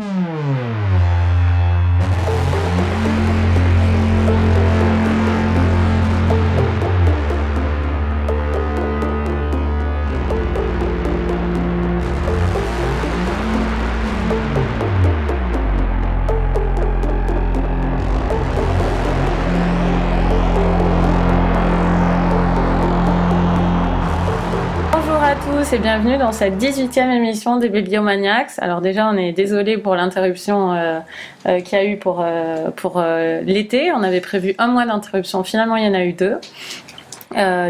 et bienvenue dans cette 18e émission des Bibliomaniacs. Alors déjà, on est désolé pour l'interruption euh, euh, qu'il y a eu pour, euh, pour l'été. On avait prévu un mois d'interruption, finalement il y en a eu deux.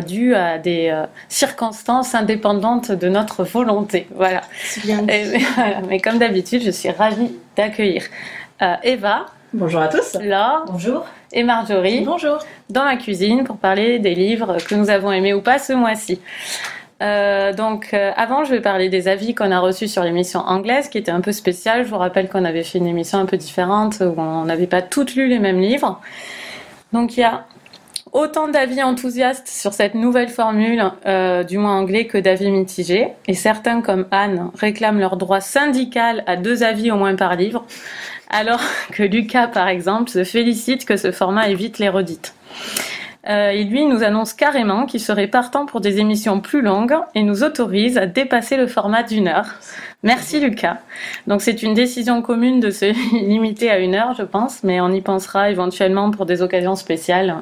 dû à des circonstances indépendantes de notre volonté. Voilà. Bien mais, comme d'habitude, je suis ravie d'accueillir Eva. Bonjour à tous. Laure. Bonjour. Et Marjorie. Bonjour. Dans ma cuisine pour parler des livres que nous avons aimés ou pas ce mois-ci. Euh, donc euh, avant, je vais parler des avis qu'on a reçus sur l'émission anglaise, qui était un peu spéciale. Je vous rappelle qu'on avait fait une émission un peu différente où on n'avait pas toutes lu les mêmes livres. Donc il y a autant d'avis enthousiastes sur cette nouvelle formule euh, du moins anglais que d'avis mitigés. Et certains, comme Anne, réclament leur droit syndical à deux avis au moins par livre, alors que Lucas, par exemple, se félicite que ce format évite les redites. Euh, et lui nous annonce carrément qu'il serait partant pour des émissions plus longues et nous autorise à dépasser le format d'une heure. Merci Lucas. Donc c'est une décision commune de se limiter à une heure, je pense, mais on y pensera éventuellement pour des occasions spéciales.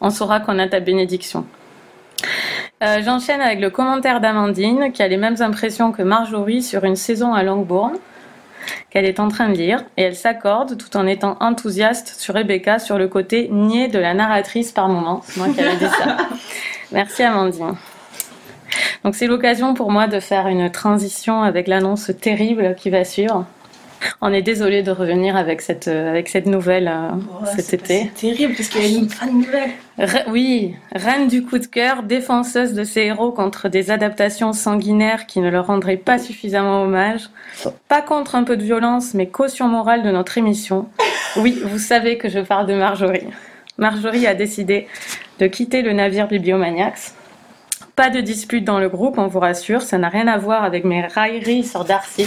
On saura qu'on a ta bénédiction. Euh, J'enchaîne avec le commentaire d'Amandine qui a les mêmes impressions que Marjorie sur une saison à Longbourn qu'elle est en train de lire et elle s'accorde tout en étant enthousiaste sur Rebecca sur le côté niais de la narratrice par moment. C'est moi qui avais dit ça. Merci Amandine. Donc c'est l'occasion pour moi de faire une transition avec l'annonce terrible qui va suivre. On est désolé de revenir avec cette, euh, avec cette nouvelle euh, cet été. C'est terrible parce qu'il y a une nouvelle. oui, reine du coup de cœur, défenseuse de ses héros contre des adaptations sanguinaires qui ne leur rendraient pas suffisamment hommage. Pas contre un peu de violence, mais caution morale de notre émission. Oui, vous savez que je parle de Marjorie. Marjorie a décidé de quitter le navire Bibliomaniacs. Pas de dispute dans le groupe, on vous rassure, ça n'a rien à voir avec mes railleries sur Darcy.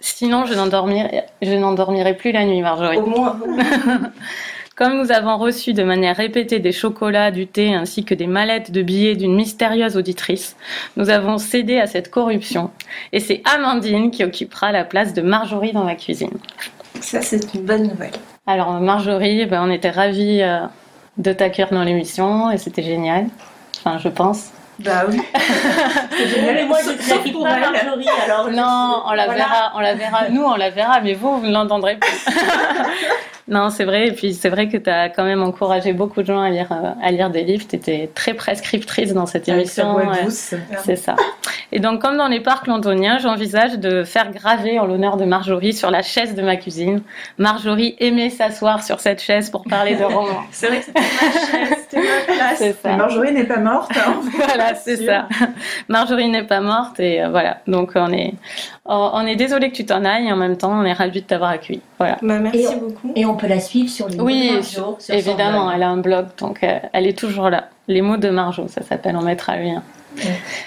Sinon, je n'endormirai plus la nuit, Marjorie. Au moins. Comme nous avons reçu de manière répétée des chocolats, du thé ainsi que des mallettes de billets d'une mystérieuse auditrice, nous avons cédé à cette corruption. Et c'est Amandine qui occupera la place de Marjorie dans ma cuisine. Ça, c'est une bonne nouvelle. Alors, Marjorie, ben, on était ravis euh, de t'accueillir dans l'émission et c'était génial. Enfin, je pense. Bah oui. c'est génial. Et moi, je pour elle. Marjorie, alors. Non, on la verra, on la verra. Nous, on la verra, mais vous, vous ne l'entendrez plus. Non, c'est vrai. Et puis, c'est vrai que tu as quand même encouragé beaucoup de gens à lire, euh, à lire des livres. Tu étais très prescriptrice dans cette émission. C'est ça. Et donc, comme dans les parcs londoniens, j'envisage de faire graver en l'honneur de Marjorie sur la chaise de ma cuisine. Marjorie aimait s'asseoir sur cette chaise pour parler de romans. c'est vrai que c'était ma chaise, c'était ma place. Ça. Marjorie n'est pas morte. Hein, voilà, c'est ça. Marjorie n'est pas morte. Et euh, voilà. Donc, on est, on est désolé que tu t'en ailles. Et en même temps, on est ravis de t'avoir accueilli. Voilà. Bah, merci beaucoup peut la suivre sur les oui, mots de Marjo. évidemment, elle a un blog, donc euh, elle est toujours là. Les mots de Marjo, ça s'appelle, on mettra le lien.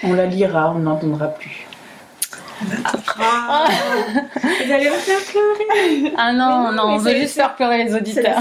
On la lira, on n'entendra plus. Ah. Vous allez me faire pleurer. Ah non, non, on veut juste faire pleurer les auditeurs.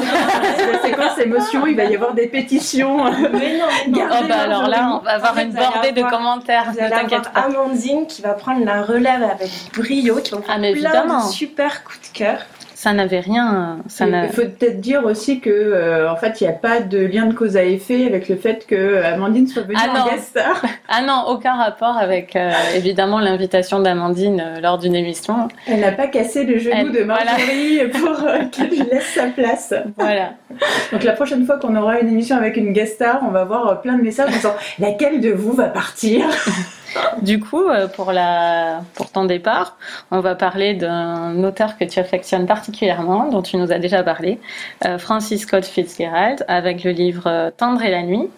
C'est quoi cette émotion Il va y avoir des pétitions. Mais non, non. Oh bah alors là, on va avoir une bordée de commentaires. Vous allez avoir Amandine qui va prendre la relève avec brio, qui va faire ah, plein évidemment. de super coups de cœur ça n'avait rien. Ça il faut peut-être dire aussi que euh, en fait, il n'y a pas de lien de cause à effet avec le fait que Amandine soit venue ah en guest star. Ah non, aucun rapport avec euh, évidemment l'invitation d'Amandine euh, lors d'une émission. Elle n'a pas cassé le genou de Marjorie pour qu'elle lui laisse sa place. Voilà. Donc la prochaine fois qu'on aura une émission avec une guest star, on va voir plein de messages en disant laquelle de vous va partir? du coup, euh, pour, la, pour ton départ, on va parler d'un auteur que tu affectionnes particulièrement, dont tu nous as déjà parlé, euh, Francis Scott Fitzgerald, avec le livre euh, Tendre et la nuit.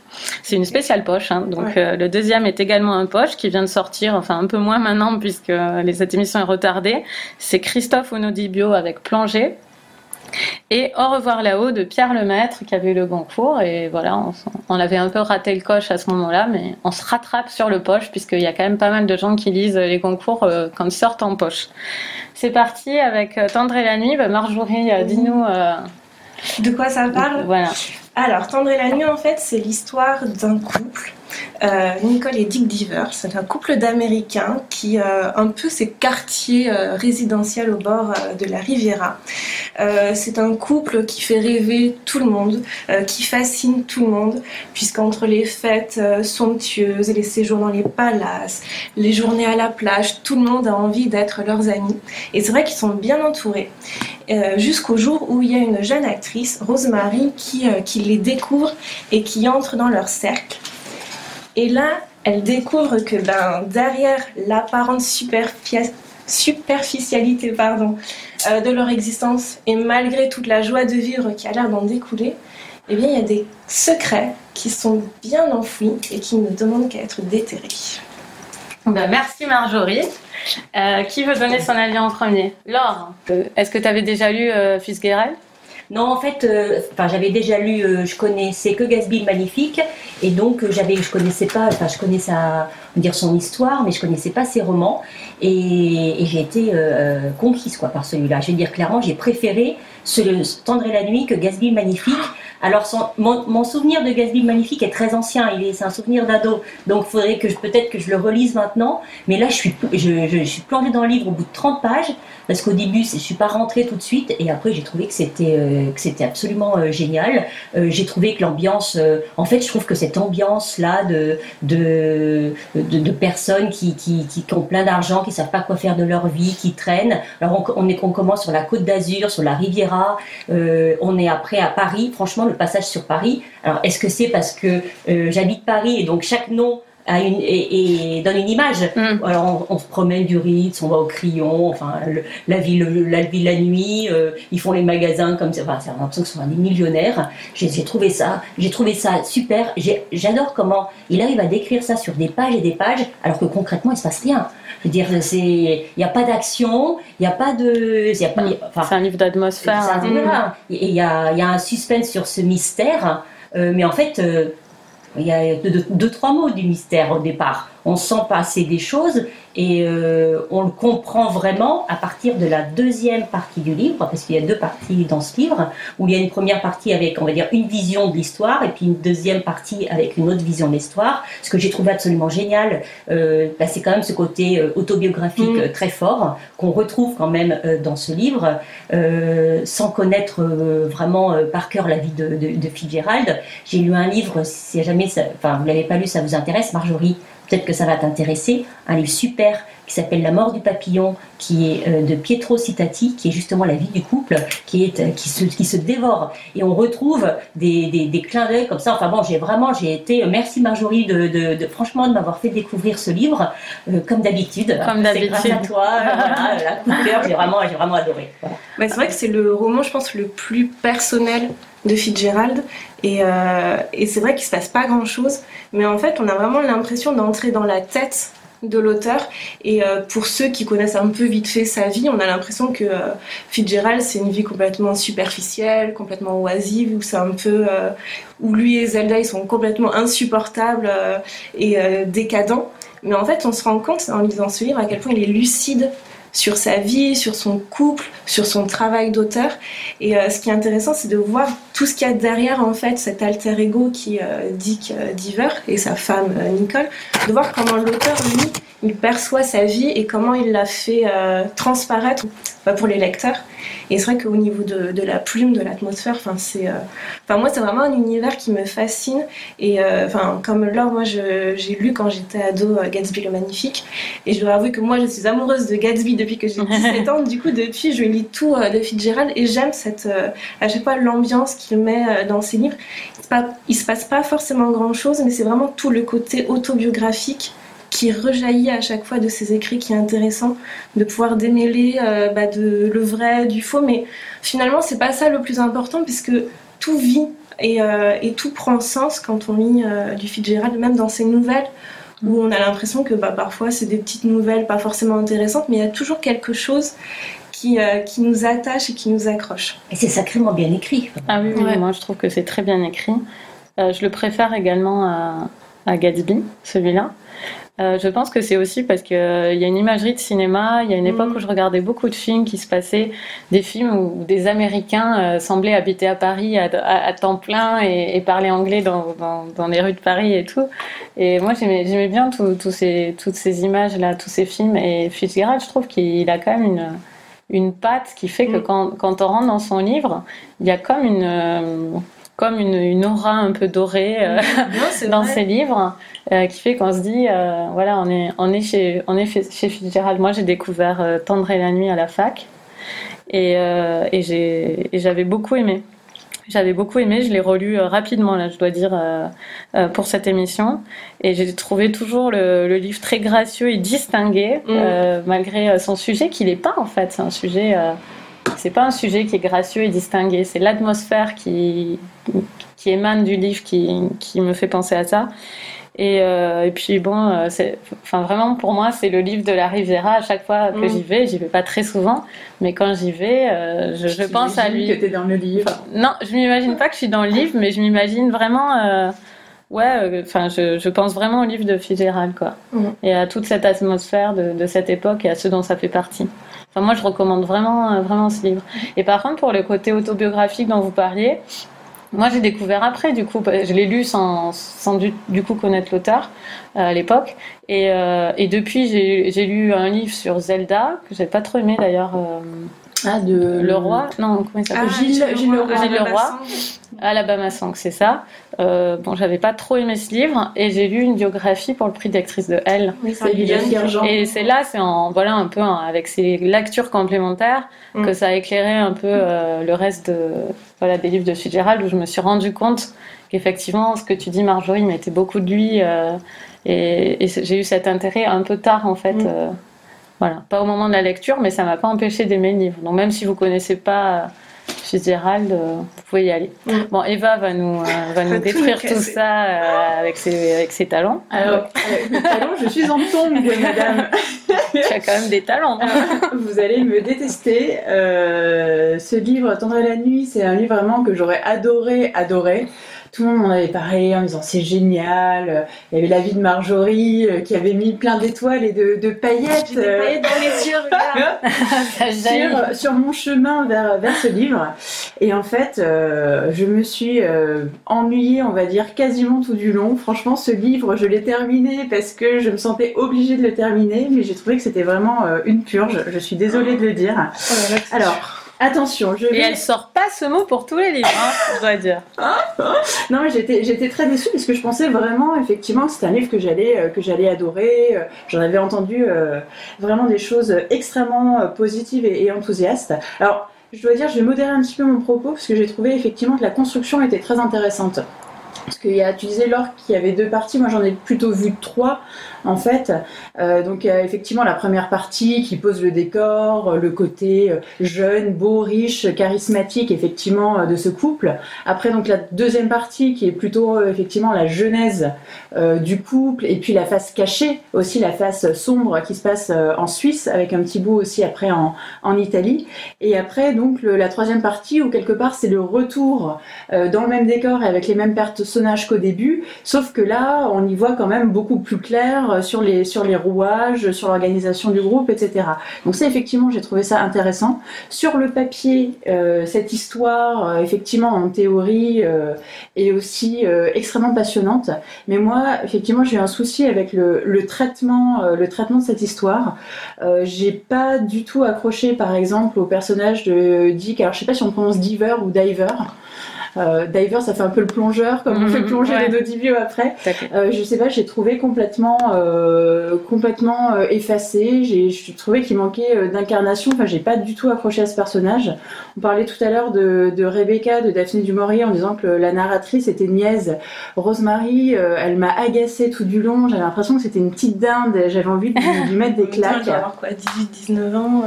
C'est une spéciale poche, hein. donc le deuxième est également un poche qui vient de sortir, enfin un peu moins maintenant puisque cette émission est retardée. C'est Christophe Onodibio avec Plongée, Et Au revoir là-haut de Pierre Lemaître qui avait eu le Goncourt. Et voilà, on, avait un peu raté le coche à ce moment-là, mais on se rattrape sur le poche puisqu'il y a quand même pas mal de gens qui lisent les Goncourt euh, quand ils sortent en poche. C'est parti avec euh, Tendre et la nuit. Bah, Marjorie, euh, dis-nous. de quoi ça parle? Voilà. Alors, Tendre et la nuit, en fait, c'est l'histoire d'un couple euh, Nicole et Dick Diver, c'est un couple d'Américains qui euh, un peu ces quartiers euh, résidentiels au bord de la Riviera. c'est un couple qui fait rêver tout le monde, qui fascine tout le monde, puisqu'entre les fêtes somptueuses, les séjours dans les palaces, les journées à la plage, tout le monde a envie d'être leurs amis. Et c'est vrai qu'ils sont bien entourés. jusqu'au jour où il y a une jeune actrice, Rosemary, qui les découvre et qui entre dans leur cercle. Et là, elle découvre que ben, derrière l'apparente superficialité pardon, euh, de leur existence et malgré toute la joie de vivre qui a l'air d'en découler, eh bien, il y a des secrets qui sont bien enfouis et qui ne demandent qu'à être déterrés. Ben, merci Marjorie. Euh, qui veut donner son avis en premier? Laure, euh, est-ce que tu avais déjà lu Fitzgerald? Non, en fait, euh, j'avais déjà lu, euh, je connaissais que Gatsby le Magnifique, et donc euh, j'avais, je connaissais pas, enfin, je connaissais dire son histoire, mais je connaissais pas ses romans, et, j'ai été conquise quoi par celui-là. Je vais dire clairement, j'ai préféré ce, Tendre la nuit que Gatsby le Magnifique. Alors, mon, souvenir de Gatsby Magnifique est très ancien, il est, c'est un souvenir d'ado, donc il faudrait que peut-être que je le relise maintenant. Mais là, je suis, plongée dans le livre au bout de 30 pages, parce qu'au début, je suis pas rentrée tout de suite, et après, j'ai trouvé que c'était, euh, absolument euh, génial. Euh, j'ai trouvé que l'ambiance, en fait, je trouve que cette ambiance-là de, de, personnes qui, ont plein d'argent, qui savent pas quoi faire de leur vie, qui traînent. Alors, on, est, on commence sur la côte d'Azur, sur la Riviera, on est après à Paris, franchement, le passage sur Paris. Alors, est-ce que c'est parce que euh, j'habite Paris et donc chaque nom a une, et, donne une image. Mm. Alors on, se promène du Ritz, on va au Crillon, enfin la ville, la ville la nuit, euh, ils font les magasins comme ça. Enfin, c'est l'impression que ce sont des millionnaires. J'ai trouvé ça, j'ai trouvé ça super. J'adore comment il arrive à décrire ça sur des pages et des pages, alors que concrètement il se passe rien. Je veux dire, c'est, il n'y a pas d'action, il n'y a pas de, c'est un livre d'atmosphère. Et il y a, y a, un suspense sur ce mystère, euh, mais en fait, euh, il y a deux, trois mots du mystère au départ. On sent passer des choses et euh, on le comprend vraiment à partir de la deuxième partie du livre, parce qu'il y a deux parties dans ce livre, où il y a une première partie avec, on va dire, une vision de l'histoire, et puis une deuxième partie avec une autre vision de l'histoire. Ce que j'ai trouvé absolument génial, euh, bah, c'est quand même ce côté euh, autobiographique mm. très fort, qu'on retrouve quand même dans ce livre, sans connaître vraiment par cœur la vie de, de, de Fitzgerald. J'ai lu un livre, si jamais, ça, enfin, vous l'avez pas lu, ça vous intéresse, Marjorie peut-être que ça va t'intéresser, un livre super qui s'appelle La mort du papillon, qui est euh, de Pietro Citati, qui est justement la vie du couple, qui, est, euh, qui, se, qui se dévore. Et on retrouve des, des, des clins d'œil comme ça. Enfin bon, j'ai vraiment, j'ai été, merci Marjorie de, de, franchement de m'avoir fait découvrir ce livre, euh, comme d'habitude. Comme d'habitude. grâce à toi, voilà, la couleur, j'ai vraiment, j'ai vraiment adoré. c'est vrai que c'est le roman, je pense, le plus personnel de Fitzgerald. Et, euh, et c'est vrai qu'il se passe pas grand chose, mais en fait, on a vraiment l'impression d'entrer dans la tête de l'auteur. Et euh, pour ceux qui connaissent un peu vite fait sa vie, on a l'impression que euh, Fitzgerald, c'est une vie complètement superficielle, complètement oisive, où c'est un peu. où lui et Zelda, ils sont complètement insupportables et décadents. Mais en fait, on se rend compte en lisant ce livre à quel point il est lucide sur sa vie, sur son couple, sur son travail d'auteur. Et euh, ce qui est intéressant, c'est de voir tout ce qu'il y a derrière en fait cet alter ego qui euh, Dick euh, Diver et sa femme Nicole, de voir comment l'auteur lui il perçoit sa vie et comment il la fait transparaître bah, pour les lecteurs. Et c'est vrai qu'au niveau de, de, la plume, de l'atmosphère, enfin c'est, enfin moi c'est vraiment un univers qui me fascine. Et enfin comme Laure, moi j'ai lu quand j'étais ado Gatsby le Magnifique, et je dois avouer que moi je suis amoureuse de Gatsby depuis que j'ai 17 ans. Du coup depuis je lis tout de Fitzgerald et j'aime cette à chaque fois l'ambiance qu'il met euh, dans ses livres. Il se passe pas forcément grand chose, mais c'est vraiment tout le côté autobiographique qui rejaillit à chaque fois de ses écrits qui est intéressant de pouvoir démêler euh, bah, de, le vrai du faux mais finalement c'est pas ça le plus important puisque tout vit et, euh, tout prend sens quand on lit du Fitzgerald même dans ses nouvelles où on a l'impression que bah, parfois c'est des petites nouvelles pas forcément intéressantes mais il y a toujours quelque chose qui, euh, qui nous attache et qui nous accroche. Et c'est sacrément bien écrit. Ah oui, oui, Ouais. moi je trouve que c'est très bien écrit. Euh, je le préfère également à, à Gatsby, celui-là. Euh, je pense que c'est aussi parce qu'il y a une imagerie de cinéma. Il y a une époque Mhm. où je regardais beaucoup de films qui se passaient, des films où des Américains euh, semblaient habiter à Paris à, à- à temps plein et, et parler anglais dans, dans, dans les rues de Paris et tout. Et moi j'aimais bien tout- tous ces, toutes ces images-là, tous ces films. Et Fitzgerald, je trouve qu'il a quand même une, une patte qui fait que Mm. quand, quand on rentre dans son livre, il y a comme une, euh, comme une, une aura un peu dorée euh, Non, dans vrai. ses livres euh, qui fait qu'on se dit, euh, voilà, on est, on est, chez, on est chez Fitzgerald. Moi, j'ai découvert Tendre et la nuit à la fac et, et j'avais beaucoup aimé. J'avais beaucoup aimé, je l'ai relu rapidement, là, je dois dire, pour cette émission. Et j'ai trouvé toujours le, le livre très gracieux et distingué, Mm. malgré son sujet, qui n'est pas en fait. C'est un sujet. C'est pas un sujet qui est gracieux et distingué, c'est l'atmosphère qui, qui émane du livre qui, qui me fait penser à ça. Et, euh, et puis bon, euh, enfin vraiment pour moi c'est le livre de la Riviera. À chaque fois que Mm. j'y vais, j'y vais pas très souvent, mais quand j'y vais, euh, je, je pense à lui. que t'es dans le livre. Non, je m'imagine pas que je suis dans le livre, mais je m'imagine vraiment. ouais, enfin, je, je pense vraiment au livre de Fitzgerald, quoi. Mhm. Et à toute cette atmosphère de, de cette époque et à ce dont ça fait partie. Enfin, moi, je recommande vraiment, euh, vraiment ce livre. Et par contre, pour le côté autobiographique dont vous parliez, moi, j'ai découvert après, du coup, je l'ai lu sans, sans du, coup connaître l'auteur euh, à l'époque. Et, euh, depuis, j'ai lu un livre sur Zelda, que j'ai pas trop aimé d'ailleurs. Ah, de le roi Non, comment il s'appelle Ah, Gilles- Gilles Leroy. Gilles Leroy. Alabama. Song, c'est ça. Euh, bon, j'avais pas trop aimé ce livre et j'ai lu une biographie pour le prix d'actrice de Elle. Oui, C'est. Et c'est là, c'est en voilà un peu avec ces lectures complémentaires Mm. que ça a éclairé un peu euh, le reste de voilà des livres de Fitzgerald où je me suis rendu compte qu'effectivement ce que tu dis Marjorie mettait beaucoup de lui euh, et, et j'ai eu cet intérêt un peu tard en fait. Mm. Euh, voilà, pas au moment de la lecture, mais ça m'a pas empêché d'aimer le livre. Donc même si vous connaissez pas euh, Fitzgerald, euh, vous pouvez y aller. Bon, Eva va nous euh, va nous tout détruire tout ça euh, avec ses avec ses talents. Alors, avec mes talons, je suis en tombe, madame. tu as quand même des talents. hein. Vous allez me détester. Euh, ce livre, Tendre la nuit, c'est un livre vraiment que j'aurais adoré, adoré. Tout le monde m'en avait parlé en disant c'est génial. Il y avait la vie de Marjorie euh, qui avait mis plein d'étoiles et de, de paillettes. J'ai des euh, paillettes dans les yeux, regarde. Sur, sur mon chemin vers, vers ce livre. Et en fait, euh, je me suis euh, ennuyée, on va dire, quasiment tout du long. Franchement, ce livre, je l'ai terminé parce que je me sentais obligée de le terminer, mais j'ai trouvé que c'était vraiment euh, une purge. Je suis désolée de le dire. Oh là là, c'est Alors, attention, je Et vais... elle sort pas ce mot pour tous les livres, hein, je dois dire. Non, mais j'étais, j'étais très déçue parce que je pensais vraiment, effectivement, que c'était un livre que j'allais, euh, que j'allais adorer. Euh, J'en avais entendu euh, vraiment des choses extrêmement positives et, et enthousiastes. Alors, je dois dire, je vais modérer un petit peu mon propos parce que j'ai trouvé effectivement que la construction était très intéressante. Parce qu'il y a, tu disais Laure qu'il y avait deux parties, moi j'en ai plutôt vu trois en fait. Euh, donc effectivement la première partie qui pose le décor, euh, le côté euh, jeune, beau, riche, charismatique effectivement de ce couple. Après donc la deuxième partie qui est plutôt effectivement la genèse du couple et puis la face cachée, aussi la face sombre qui se passe en Suisse avec un petit bout aussi après en, en Italie. Et après donc la troisième partie où quelque part c'est le retour dans le même décor et avec les mêmes personnages qu'au début, sauf que là on y voit quand même beaucoup plus clair euh, sur les sur les rouages, sur l'organisation du groupe, etc. Donc ça effectivement j'ai trouvé ça intéressant. Sur le papier, euh, cette histoire euh, effectivement en théorie est aussi extrêmement passionnante. Mais moi effectivement j'ai un souci avec le, le traitement le traitement de cette histoire. J'ai pas du tout accroché par exemple au personnage de Dick. Alors je sais pas si on prononce Diver ou Diver. Euh, diver, ça fait un peu le plongeur, comme on Mhm, fait plonger ouais. les Dodivio après. Euh, je sais pas, j'ai trouvé complètement, euh, complètement euh, effacé. J'ai j'ai trouvé qu'il manquait euh, d'incarnation. Enfin, j'ai pas du tout accroché à ce personnage. On parlait tout à l'heure de, de Rebecca, de Daphné du Maurier, en disant que la narratrice était niaise. Rosemary, euh, elle m'a agacée tout du long. J'avais l'impression que c'était une petite dinde. J'avais envie de lui, lui mettre des claques. avoir quoi, 18, 19 ans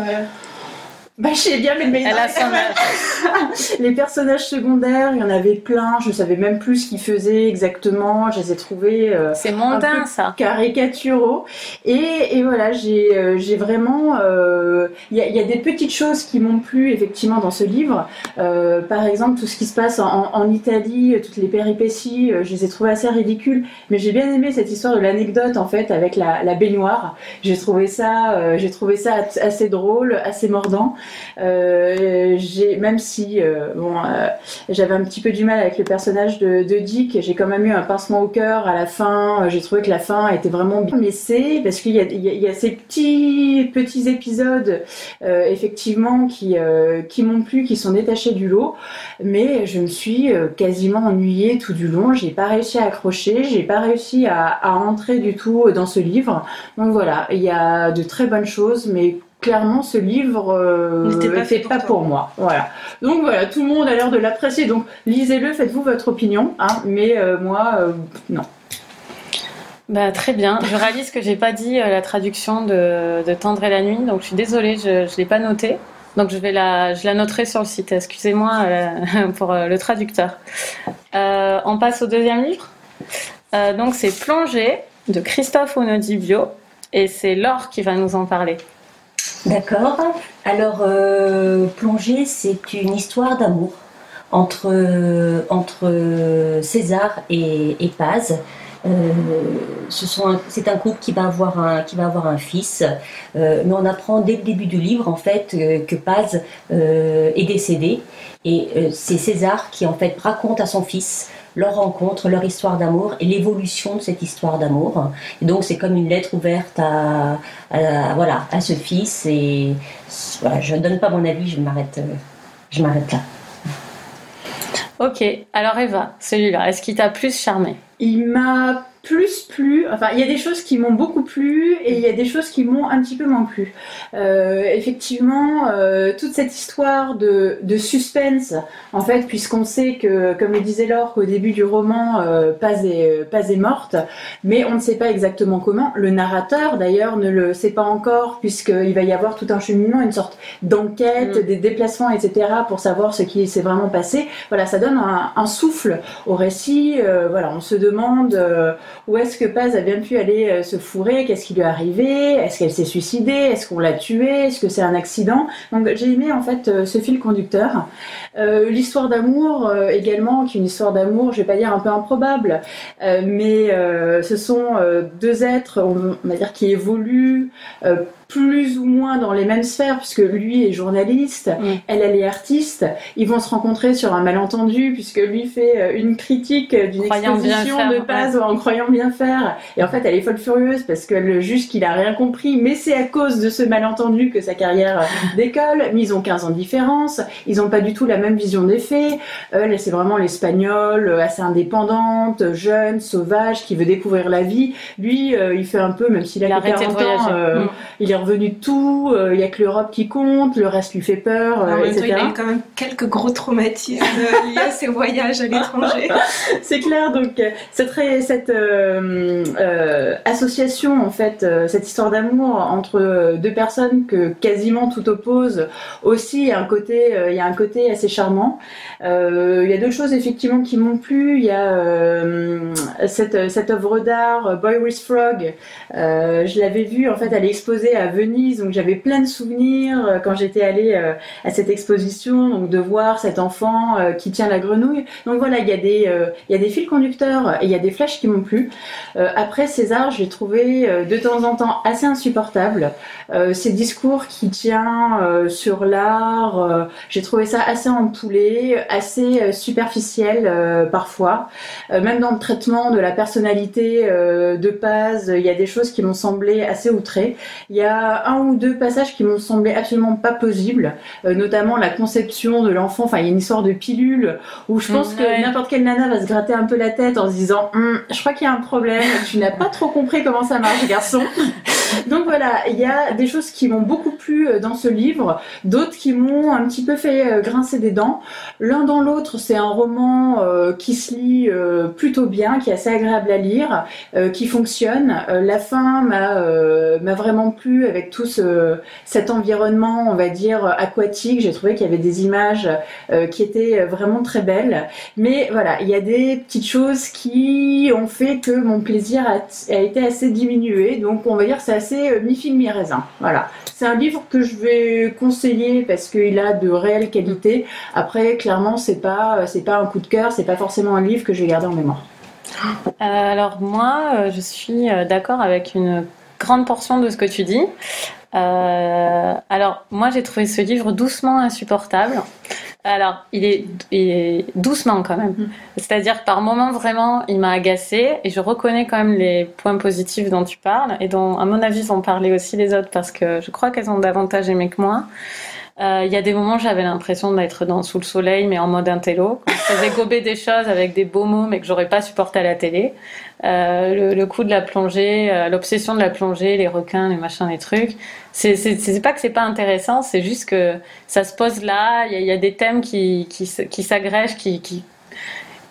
Bah, je sais bien, mais Elle a son âge. les personnages secondaires, il y en avait plein. Je savais même plus ce qu'ils faisaient exactement. Je les ai trouvés euh, C'est mondain, ça. caricaturaux. Et, et voilà, j'ai euh, vraiment. euh, Il y, y a des petites choses qui m'ont plu effectivement dans ce livre. Euh, par exemple, tout ce qui se passe en, en Italie, toutes les péripéties, je les ai trouvées assez ridicules. Mais j'ai bien aimé cette histoire de l'anecdote en fait avec la, la baignoire. J'ai trouvé ça, j'ai trouvé ça assez drôle, assez mordant. Euh, même si euh, euh, j'avais un petit peu du mal avec le personnage de, Dick, j'ai quand même eu un pincement au cœur à la fin. J'ai trouvé que la fin était vraiment bien laissée parce qu'il y a, ces petits petits épisodes effectivement qui m'ont plu, qui sont détachés du lot, mais je me suis quasiment ennuyée tout du long. J'ai pas réussi à accrocher, j'ai pas réussi à, à entrer du tout dans ce livre. Donc voilà, il y a de très bonnes choses, mais clairement ce livre euh, N'était pas fait pour moi. Voilà. Donc voilà, tout le monde a l'air de l'apprécier. Donc lisez-le, faites-vous votre opinion. Hein, mais euh, moi, euh, non. Bah, très bien. Je réalise que j'ai pas dit euh, la traduction de, de Tendre et la nuit, donc je suis désolée, je ne l'ai pas noté. Donc je vais la, je la noterai sur le site. Excusez-moi euh, pour euh, le traducteur. Euh, on passe au deuxième livre. Euh, donc c'est Plongée de Christophe Onodibio et c'est Laure qui va nous en parler. D'accord. Alors, euh, Plongée, c'est une histoire d'amour entre, entre César et, Paz. Euh, c'est un couple qui va avoir un, fils, Euh, mais on apprend dès le début du livre en fait euh, que Paz euh, est décédé et euh, c'est César qui en fait raconte à son fils leur rencontre, leur histoire d'amour et l'évolution de cette histoire d'amour. Et donc c'est comme une lettre ouverte à, à- voilà, à ce fils. Et voilà, je ne donne pas mon avis, je m'arrête, euh, je m'arrête là. Ok, alors Eva, celui-là, est-ce qu'il t'a plus charmé? Il m'a plus plu. Enfin, il y a des choses qui m'ont beaucoup plu et il y a des choses qui m'ont un petit peu moins plu. Euh, effectivement, euh, toute cette histoire de, de suspense, en fait, puisqu'on sait que, comme le disait Laure, qu'au début du roman, euh, Paz, est, Paz est morte, mais on ne sait pas exactement comment. Le narrateur, d'ailleurs, ne le sait pas encore, puisqu'il va y avoir tout un cheminement, une sorte d'enquête, Mm. des déplacements, etc., pour savoir ce qui s'est vraiment passé. Voilà, ça donne un, un souffle au récit. Voilà, on se demande où est-ce que Paz a bien pu aller euh, se fourrer, qu'est-ce qui lui est arrivé, est-ce qu'elle s'est suicidée, est-ce qu'on l'a tuée, est-ce que c'est un accident? Donc j'ai aimé en fait euh, ce fil conducteur. Euh, L'histoire d'amour également, qui est une histoire d'amour, je vais pas dire un peu improbable, mais ce sont deux êtres, on va dire, qui évoluent. Plus ou moins dans les mêmes sphères, puisque lui est journaliste, Mm. elle, elle est artiste. Ils vont se rencontrer sur un malentendu, puisque lui fait euh, une critique d'une exposition faire, de Paz en croyant bien faire. Et en fait, elle est folle furieuse parce qu'elle juge qu'il a rien compris, mais c'est à cause de ce malentendu que sa carrière euh, décolle. Mais ils ont 15 ans de différence, ils ont pas du tout la même vision des faits. Elle, c'est vraiment l'espagnole, euh, assez indépendante, jeune, sauvage, qui veut découvrir la vie. Lui, il fait un peu, même s'il a Il a que arrêté de 40 ans, euh, Mm. il est revenu de tout, euh, il y a que l'Europe qui compte, le reste lui fait peur, En euh, même temps, il etc. a eu quand même quelques gros traumatismes euh, liés à ses voyages à l'étranger. C'est clair, donc euh, cette, cette euh, euh, association, en fait, euh, cette histoire d'amour entre euh, deux personnes que quasiment tout oppose, aussi il y a un côté, euh, il y a un côté assez charmant. Euh, il y a deux choses effectivement qui m'ont plu. Il y a euh, cette, cette œuvre d'art, Boy with Frog. Euh, je l'avais vue en fait, elle est exposée à Venise, donc j'avais plein de souvenirs euh, quand j'étais allée euh, à cette exposition, donc de voir cet enfant euh, qui tient la grenouille. Donc voilà, il y a des, fils conducteurs et il y a des flashs qui m'ont plu. Après César, je l'ai trouvé de temps en temps assez insupportable. Ces discours qui tient sur l'art, j'ai trouvé ça assez empoulé, assez superficiel parfois. Même dans le traitement de la personnalité de Paz, il y a des choses qui m'ont semblé assez outrées. Il y a un ou deux passages qui m'ont semblé absolument pas possibles, euh, notamment la conception de l'enfant. Enfin, il y a une histoire de pilule où je pense que ouais. n'importe quelle nana va se gratter un peu la tête en se disant Hum, Je crois qu'il y a un problème, tu n'as pas trop compris comment ça marche, garçon. Donc voilà, il y a des choses qui m'ont beaucoup plu euh, dans ce livre, d'autres qui m'ont un petit peu fait euh, grincer des dents. L'un dans l'autre, c'est un roman euh, qui se lit plutôt bien, qui est assez agréable à lire, qui fonctionne. la fin m'a m'a vraiment plu avec tout ce, cet environnement, on va dire, aquatique. J'ai trouvé qu'il y avait des images qui étaient vraiment très belles. Mais voilà, il y a des petites choses qui ont fait que mon plaisir a, été assez diminué. Donc on va dire c'est assez mi-film mi-raisin. Voilà. C'est un livre que je vais conseiller parce qu'il a de réelles qualités. Après, clairement, c'est pas c'est pas un coup de cœur, c'est pas forcément un livre que je vais garder en mémoire. Euh, alors moi, euh, je suis euh, d'accord avec une grande portion de ce que tu dis. alors moi, j'ai trouvé ce livre doucement insupportable. Alors, il est, doucement quand même. Mm. C'est-à-dire, par moments, vraiment, il m'a agacé et je reconnais quand même les points positifs dont tu parles et dont, à mon avis, vont parler aussi les autres parce que je crois qu'elles ont davantage aimé que moi. Euh, il y a des moments, j'avais l'impression d'être dans sous le soleil, mais en mode intello. je faisais gober des choses avec des beaux mots, mais que j'aurais pas supporté à la télé. Euh, le, coup de la plongée, euh, l'obsession de la plongée, les requins, les machins, les trucs. C'est pas que c'est pas intéressant, c'est juste que ça se pose là. Il y, a des thèmes qui, qui, qui s'agrègent, qui, qui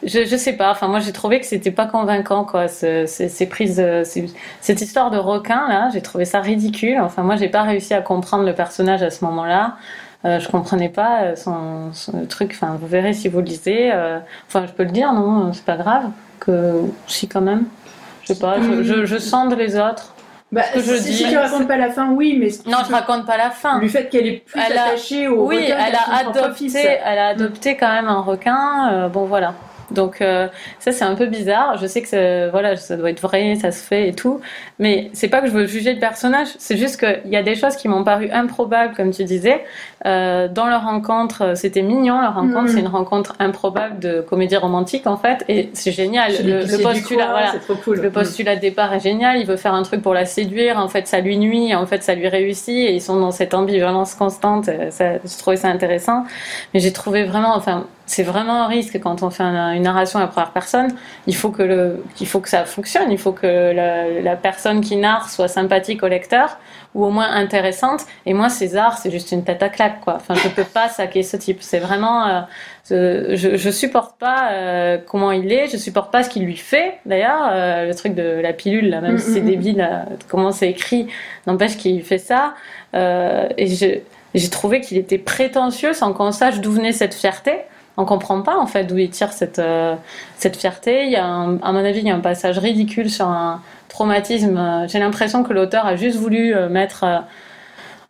je, je sais pas. Enfin, moi, j'ai trouvé que c'était pas convaincant, quoi. Ces prises, cette histoire de requin là, j'ai trouvé ça ridicule. Enfin, moi, j'ai pas réussi à comprendre le personnage à ce moment-là. Euh, je comprenais pas euh, son, truc. Enfin, vous verrez si vous le lisez. Euh, enfin, je peux le dire, non C'est pas grave. Que si quand même. Je sais pas. Je, je, sens de les autres. Bah, que je si, dis. tu racontes pas la fin, oui, mais non, je raconte pas la fin. Le fait qu'elle est plus attachée au oui, elle a adopté, elle a adopté quand même un requin. bon, voilà. Donc euh, ça c'est un peu bizarre. Je sais que voilà, ça doit être vrai, ça se fait et tout, mais c'est pas que je veux juger le personnage. C'est juste qu'il y a des choses qui m'ont paru improbables, comme tu disais. Euh, dans leur rencontre, c'était mignon. Leur rencontre, mm. c'est une rencontre improbable de comédie romantique en fait, et c'est génial. Le, le, postulat, voilà, cool. le postulat de départ est génial. Il veut faire un truc pour la séduire. En fait, ça lui nuit. En fait, ça lui réussit. Et ils sont dans cette ambivalence constante. Ça, je trouvais ça intéressant. Mais j'ai trouvé vraiment, enfin, c'est vraiment un risque quand on fait une narration à première personne. Il faut que le, il faut que ça fonctionne. Il faut que la, personne qui narre soit sympathique au lecteur ou au moins intéressante. Et moi, César, c'est juste une tête à claque, quoi. Enfin, je peux pas saquer ce type. C'est vraiment, euh, je, je supporte pas euh, comment il est. Je supporte pas ce qu'il lui fait. D'ailleurs, euh, le truc de la pilule, là, même mm, si c'est mm, mm. débile, comment c'est écrit, n'empêche qu'il fait ça. et j'ai trouvé qu'il était prétentieux sans qu'on sache d'où venait cette fierté on comprend pas en fait d'où il tire cette, euh, cette fierté. Il y a à mon avis, il y a un passage ridicule sur un traumatisme. J'ai l'impression que l'auteur a juste voulu euh, mettre euh,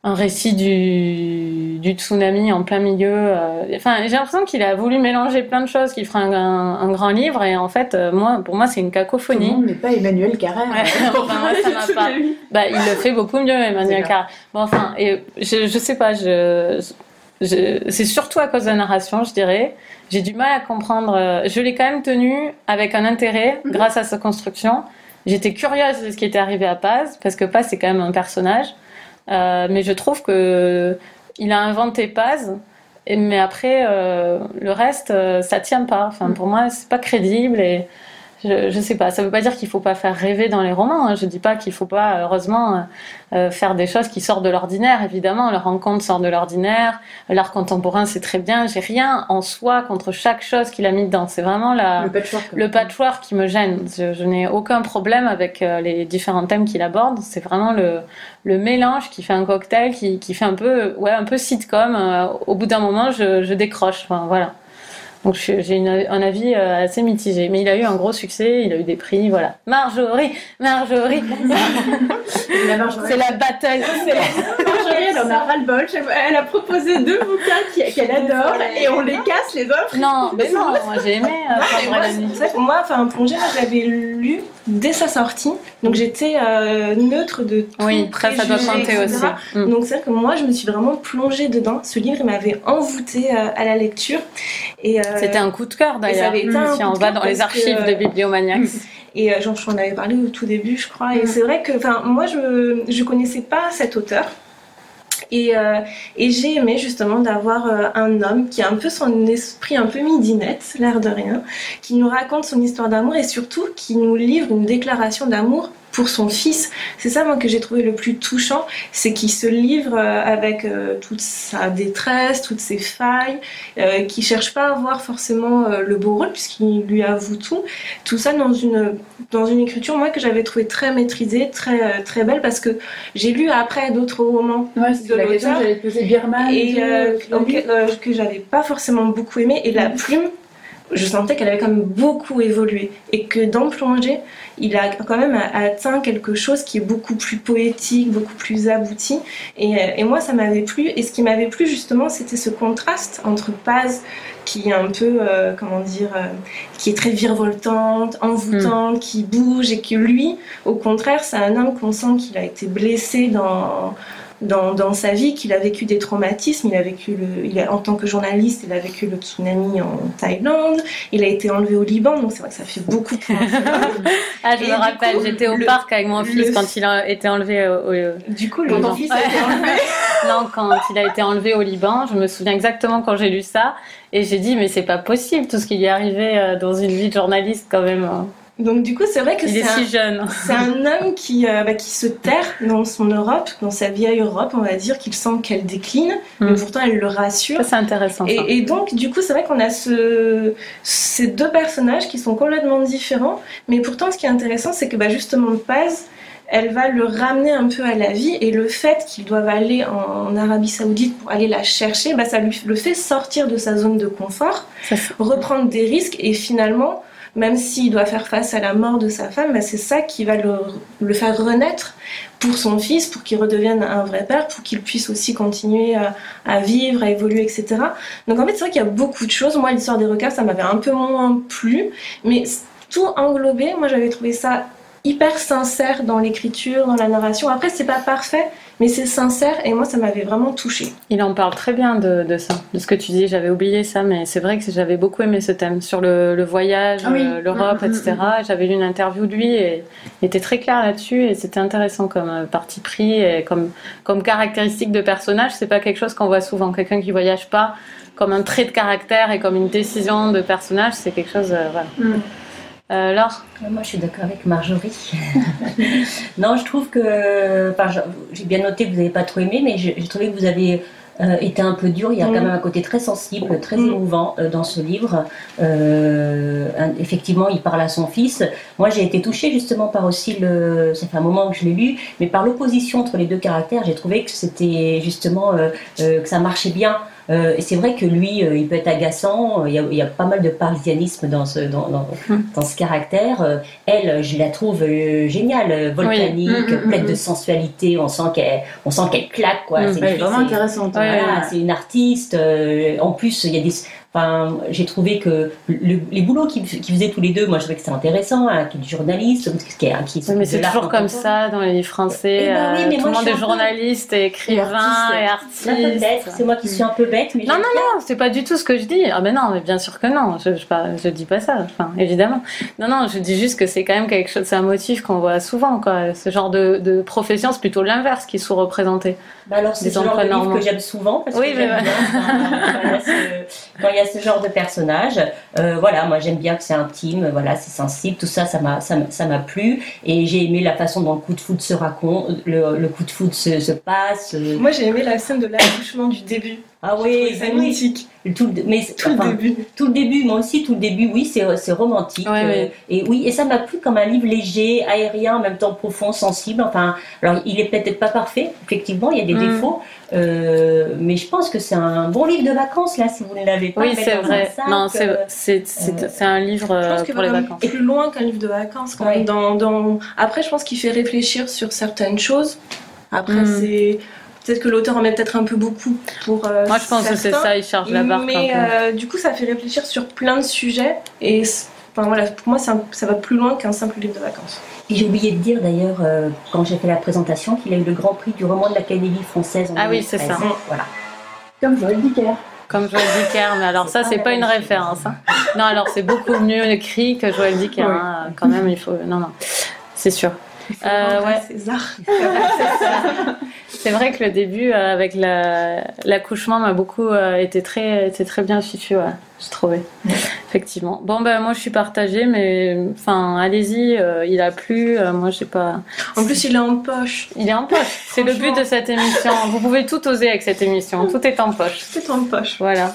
un récit du, du, tsunami en plein milieu. Enfin, j'ai l'impression qu'il a voulu mélanger plein de choses, qu'il ferait un, grand livre, et en fait, moi, pour moi, c'est une cacophonie. mais pas Emmanuel Carrère. Bah, il le fait beaucoup mieux, Emmanuel Carrère. Bon, enfin, et je, je sais pas, je c'est surtout à cause de la narration, je dirais. J'ai du mal à comprendre. Euh, je l'ai quand même tenu avec un intérêt mhm. grâce à sa construction. J'étais curieuse de ce qui était arrivé à Paz, parce que Paz, c'est quand même un personnage. Euh, mais je trouve que il a inventé Paz, mais après, euh, le reste, ça tient pas. Enfin, mhm. pour moi, c'est pas crédible et je, je sais pas. Ça veut pas dire qu'il faut pas faire rêver dans les romans. Hein. Je dis pas qu'il faut pas, heureusement, euh, faire des choses qui sortent de l'ordinaire. Évidemment, le rencontre sort de l'ordinaire. L'art contemporain, c'est très bien. J'ai rien en soi contre chaque chose qu'il a mis dedans. C'est vraiment la, le, patchwork. qui me gêne. Je, n'ai aucun problème avec euh, les différents thèmes qu'il aborde. C'est vraiment le, le mélange qui fait un cocktail, qui, qui fait un peu, ouais, un peu sitcom. Euh, au bout d'un moment, je, je décroche. Enfin, voilà. Donc j'ai un avis euh, assez mitigé. Mais il a eu un gros succès, il a eu des prix, voilà. Marjorie, Marjorie. c'est la bataille. Marjorie, elle en a ras-le-bol. Elle a proposé deux bouquins qu'elle adore et on les casse les autres. Non, mais non, moi j'ai aimé. Euh, moi, enfin, Plongée, moi je l'avais lu dès sa sortie. Donc j'étais euh, neutre de tout. Oui, très ça doit compter aussi. Mm. Donc c'est vrai que moi je me suis vraiment plongée dedans. Ce livre il m'avait envoûté à la lecture. Et c'était un coup de cœur d'ailleurs. Si on va dans les archives de Bibliomaniacs. Et euh, j'en avais parlé au tout début, je crois. Et mm. c'est vrai que, enfin, moi, je je connaissais pas cet auteur. Et, euh, et j'ai aimé justement d'avoir euh, un homme qui a un peu son esprit un peu midinette, l'air de rien, qui nous raconte son histoire d'amour et surtout qui nous livre une déclaration d'amour pour son fils. C'est ça moi que j'ai trouvé le plus touchant, c'est qu'il se livre euh, avec euh, toute sa détresse, toutes ses failles, euh, qui cherche pas à voir forcément euh, le beau rôle puisqu'il lui avoue tout. Tout ça dans une dans une écriture moi que j'avais trouvé très maîtrisée, très très belle parce que j'ai lu après d'autres romans Ouais, de la question que te poser. Birman, et tout, auquel- euh, que j'avais pas forcément beaucoup aimé et la plume je sentais qu'elle avait quand même beaucoup évolué et que dans Plongée il a quand même atteint quelque chose qui est beaucoup plus poétique beaucoup plus abouti. Et, euh, et moi ça m'avait plu. Et ce qui m'avait plu justement c'était ce contraste entre Paz qui est un peu euh, comment dire euh, qui est très virevoltante envoûtante qui bouge et que lui au contraire c'est un homme qu'on sent qu'il a été blessé dans dans, dans sa vie, qu'il a vécu des traumatismes. Il a vécu le, il a, en tant que journaliste, il a vécu le tsunami en Thaïlande. Il a été enlevé au Liban, donc c'est vrai que ça fait beaucoup pour. Ah, je Et me rappelle, j'étais au le- parc avec mon fils le- quand il a été enlevé au, au- Du coup, le Quand mon on- fils a été enlevé. Non, quand il a été enlevé au Liban, je me souviens exactement quand j'ai lu ça. Et j'ai dit, mais c'est pas possible tout ce qui lui est arrivé euh, dans une vie de journaliste quand même. Donc du coup, c'est vrai que c'est est un, si jeune. c'est un homme qui, euh, bah, qui se terre dans son Europe, dans sa vieille Europe, on va dire, qu'il sent qu'elle décline, mais Mm. pourtant elle le rassure. Ça, c'est intéressant. Et, et donc, du coup, c'est vrai qu'on a ce, ces deux personnages qui sont complètement différents, mais pourtant, ce qui est intéressant, c'est que bah, justement, Paz, elle va le ramener un peu à la vie, et le fait qu'ils doivent aller en, Arabie Saoudite pour aller la chercher, bah, ça lui le fait sortir de sa zone de confort, reprendre des risques, et finalement, même s'il doit faire face à la mort de sa femme, bah, c'est ça qui va le, faire renaître pour son fils, pour qu'il redevienne un vrai père, pour qu'il puisse aussi continuer à, à vivre, à évoluer, etc. Donc en fait, c'est vrai qu'il y a beaucoup de choses. Moi, l'histoire des requins, ça m'avait un peu moins plu, mais tout englobé, moi j'avais trouvé ça hyper sincère dans l'écriture, dans la narration. Après, c'est pas parfait, mais c'est sincère et moi, ça m'avait vraiment touchée. Il en parle très bien de, de ça, de ce que tu dis. J'avais oublié ça, mais c'est vrai que j'avais beaucoup aimé ce thème sur le, le voyage, Ah oui. euh, l'Europe, Mm, mm, etc. J'avais lu une interview de lui et il était très clair là-dessus et c'était intéressant comme euh, parti pris et comme, comme caractéristique de personnage. C'est pas quelque chose qu'on voit souvent. Quelqu'un qui voyage pas comme un trait de caractère et comme une décision de personnage, c'est quelque chose. euh, voilà. Mm. Euh, Laure Moi, je suis d'accord avec Marjorie. non, je trouve que. Enfin, j'ai bien noté que vous n'avez pas trop aimé, mais j'ai trouvé que vous avez euh, été un peu dur. Il y a Mm. quand même un côté très sensible, très Mm. émouvant euh, dans ce livre. Euh, un- effectivement, il parle à son fils. Moi, j'ai été touchée justement par aussi le. Ça fait un moment que je l'ai lu, mais par l'opposition entre les deux caractères. J'ai trouvé que c'était justement euh, euh, que ça marchait bien. Euh, et c'est vrai que lui, euh, il peut être agaçant. Il y, a, il y a pas mal de parisianisme dans ce, dans, dans, Mm. dans ce caractère. Euh, elle, je la trouve euh, géniale, volcanique, Oui. Mm, mm, pleine de sensualité. On sent qu'elle, on sent qu'elle claque, quoi. C'est vraiment. Ouais, hein. voilà, c'est une artiste. euh, en plus, il y a des. Enfin, j'ai trouvé que le- les boulots qu'ils faisaient tous les deux, moi je trouvais que c'était intéressant, hein, qui est du journaliste, qui est qui Oui, s'occupe mais c'est toujours comme ça dans les livres français. Eh ben oui, euh, mais tout le monde est journaliste, et écrivain, et artiste. Peut-être, c'est moi qui suis un peu bête, mais Non, non, non, c'est pas du tout ce que je dis. Ah ben non, mais bien sûr que non. Je, je dis pas ça. Enfin, évidemment. Non, non, je dis juste que c'est quand même quelque chose. C'est un motif qu'on voit souvent, quoi. Ce genre de, de profession, c'est plutôt l'inverse qui est sous-représenté. Bah alors c'est ce genre de livre que j'aime souvent parce Oui, que mais j'aime bien quand, il y a ce, genre de personnage. Euh, voilà, moi j'aime bien que c'est intime, voilà, c'est sensible, tout ça, ça m'a, ça, m'a- ça m'a plu et j'ai aimé la façon dont le coup de foot se raconte, le, le coup de foot se, se passe. euh, Moi, j'ai aimé la scène de l'accouchement du début. Ah oui, oui, mythique. tout, le- mais Tout le début. tout le début, moi aussi, tout le début, oui, c'est, c'est romantique. Ouais, euh, ouais. Et oui, et ça m'a plu comme un livre léger, aérien, en même temps profond, sensible. Enfin, alors il est peut-être pas parfait, effectivement, il y a des Mm. défauts, euh, mais je pense que c'est un bon livre de vacances là, si vous ne l'avez pas. Oui, c'est vrai. sac, Non, c'est euh, c'est c'est euh, c'est un livre Je pense qu'il pour les vacances. plus loin qu'un livre de vacances. Quand Ouais. même, dans, dans... Après, je pense qu'il fait réfléchir sur certaines choses. Après, Mm. c'est peut-être que l'auteur en met peut-être un peu beaucoup pour. euh, Moi, je pense que c'est ça. Il charge la barque. Mais euh, du coup, ça fait réfléchir sur plein de sujets. Et enfin, voilà, pour moi, un- ça va plus loin qu'un simple livre de vacances. Et j'ai oublié de dire d'ailleurs, euh, quand j'ai fait la présentation, qu'il a eu le grand prix du roman de l'Académie française en Ah oui, 2013. c'est ça. Voilà. Comme Joël Dicker. Comme Joël Dicker, mais alors ça, C'est pas une référence. hein. Non, alors c'est beaucoup mieux écrit que Joël Dicker. Oui. hein. Quand même, il faut. Non, non, c'est sûr. Euh, ouais. César. C'est vrai que le début euh, avec la- l'accouchement m'a beaucoup euh, été très, été très bien fichu, ouais, j'ai trouvé. Effectivement. Bon, ben moi je suis partagée, mais enfin, allez-y, euh, il a plu. moi, je sais pas. En plus, il est en poche. Il est en poche. C'est le but de cette émission. Vous pouvez tout oser avec cette émission. Tout est en poche. C'est en poche. Voilà.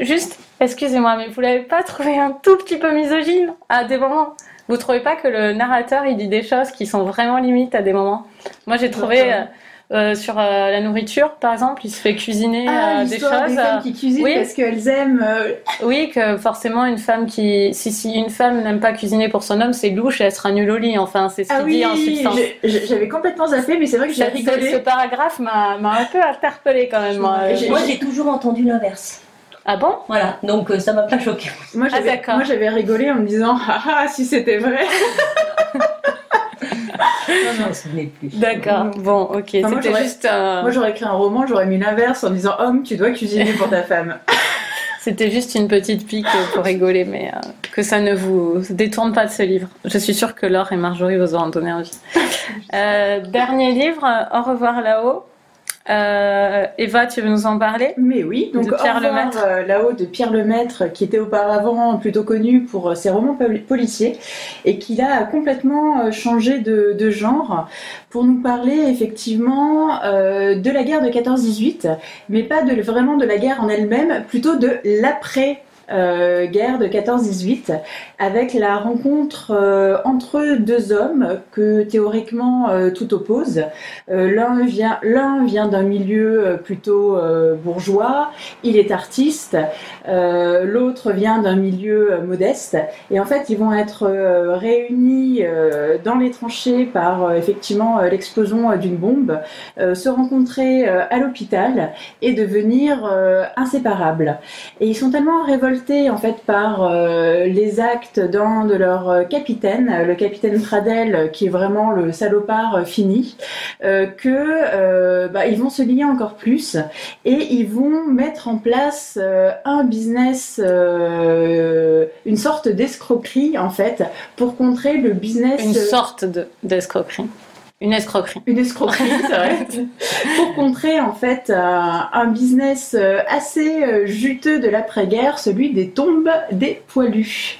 Juste, excusez-moi, mais vous l'avez pas trouvé un tout petit peu misogyne à des moments? Vous trouvez pas que le narrateur il dit des choses qui sont vraiment limites à des moments Moi j'ai trouvé euh, euh, sur euh, la nourriture par exemple, il se fait cuisiner Ah, euh, des choses. des femmes qui cuisinent oui. parce qu'elles aiment. euh, oui, que forcément une femme qui, si, si une femme n'aime pas cuisiner pour son homme, c'est louche et elle sera nulle au lit. Enfin, c'est ce qu'il Ah oui, dit en substance. j'avais complètement zappé, mais c'est vrai que j'ai Cette- Ce rigolé. paragraphe m'a m'a un peu interpellée quand même. Moi, j'ai toujours entendu l'inverse. Ah bon? Voilà, donc euh, ça m'a pas choqué. Moi, Ah, j'avais d'accord. moi, j'avais rigolé en me disant, ah ah, si c'était vrai. Non, non, venait plus. D'accord. Bon, ok. Enfin, moi, C'était j'aurais- juste. euh, Moi, j'aurais écrit un roman, j'aurais mis l'inverse en disant, homme, tu dois cuisiner pour ta femme. C'était juste une petite pique pour rigoler, mais euh, que ça ne vous détourne pas de ce livre. Je suis sûre que Laure et Marjorie vous auront donné envie. Euh, dernier livre, Au revoir là-haut. Euh, Eva, tu veux nous en parler? Mais oui, donc De Pierre Lemaître. euh, là-haut de Pierre Lemaître, qui était auparavant plutôt connu pour euh, ses romans poli- policiers, et qui a complètement changé de, de genre pour nous parler effectivement euh, de la guerre de 14-18, mais pas de, vraiment de la guerre en elle-même, plutôt de l'après. Euh, guerre de 14-18 avec la rencontre euh, entre deux hommes que théoriquement euh, tout oppose. L'un vient, l'un vient d'un milieu plutôt bourgeois, il est artiste, l'autre vient d'un milieu modeste, et en fait ils vont être réunis dans les tranchées par effectivement l'explosion d'une bombe, se rencontrer à l'hôpital et devenir inséparables. Et ils sont tellement révoltés en fait par euh, les actes d'un de leurs euh, capitaines, euh, le capitaine Pradel, qui est vraiment le salopard fini, euh, que bah, ils vont se lier encore plus et ils vont mettre en place un business, une sorte d'escroquerie en fait, pour contrer le business. Une sorte de- d'escroquerie. Une escroquerie. une escroquerie, c'est vrai, pour contrer en fait un, un business euh, assez euh, juteux de l'après-guerre, celui des tombes des poilus.